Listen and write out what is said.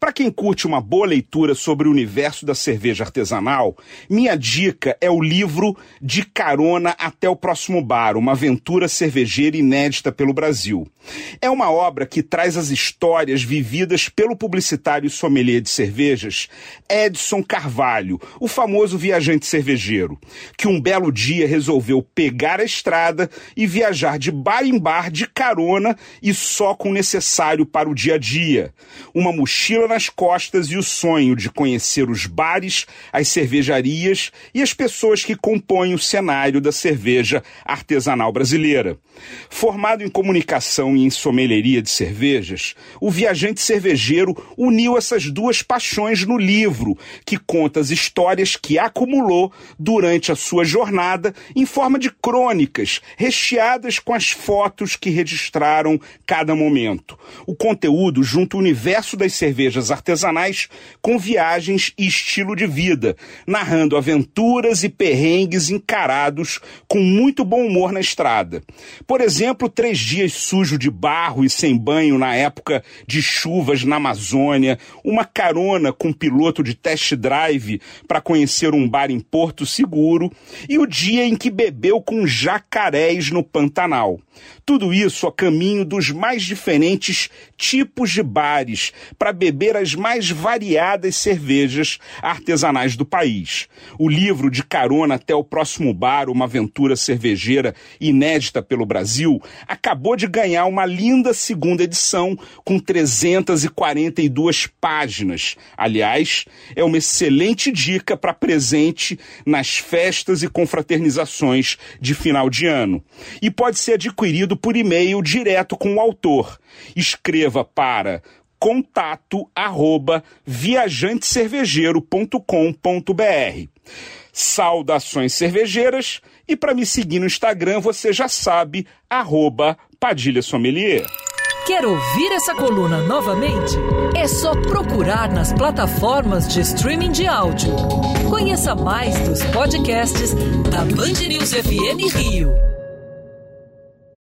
Para quem curte uma boa leitura sobre o universo da cerveja artesanal, minha dica é o livro De Carona até o Próximo Bar, uma aventura cervejeira inédita pelo Brasil. É uma obra que traz as histórias vividas pelo publicitário e sommelier de cervejas Edson Carvalho, o famoso viajante cervejeiro, que um belo dia resolveu pegar a estrada e viajar de bar em bar de carona e só com o necessário para o dia a dia. Uma mochila nas costas e o sonho de conhecer os bares, as cervejarias e as pessoas que compõem o cenário da cerveja artesanal brasileira. Formado em comunicação e em sommelieria de cervejas, o viajante cervejeiro uniu essas duas paixões no livro, que conta as histórias que acumulou durante a sua jornada em forma de crônicas, recheadas com as fotos que registraram cada momento. O conteúdo junta o universo das cervejas artesanais com viagens e estilo de vida, narrando aventuras e perrengues encarados com muito bom humor na estrada. Por exemplo, três dias sujo de barro e sem banho na época de chuvas na Amazônia, uma carona com piloto de test drive para conhecer um bar em Porto Seguro e o dia em que bebeu com jacarés no Pantanal. Tudo isso a caminho dos mais diferentes tipos de bares para beber as mais variadas cervejas artesanais do país. O livro De Carona até o Próximo Bar, uma aventura cervejeira inédita pelo Brasil, acabou de ganhar uma linda segunda edição com 342 páginas. Aliás, é uma excelente dica para presente nas festas e confraternizações de final de ano. E pode ser adquirido por e-mail direto com o autor. Escreva para contato arroba viajantecervejeiro.com.br. Saudações cervejeiras e para me seguir no Instagram você já sabe, arroba Padilha Sommelier. Quer ouvir essa coluna novamente? É só procurar nas plataformas de streaming de áudio. Conheça mais dos podcasts da Band News FM Rio.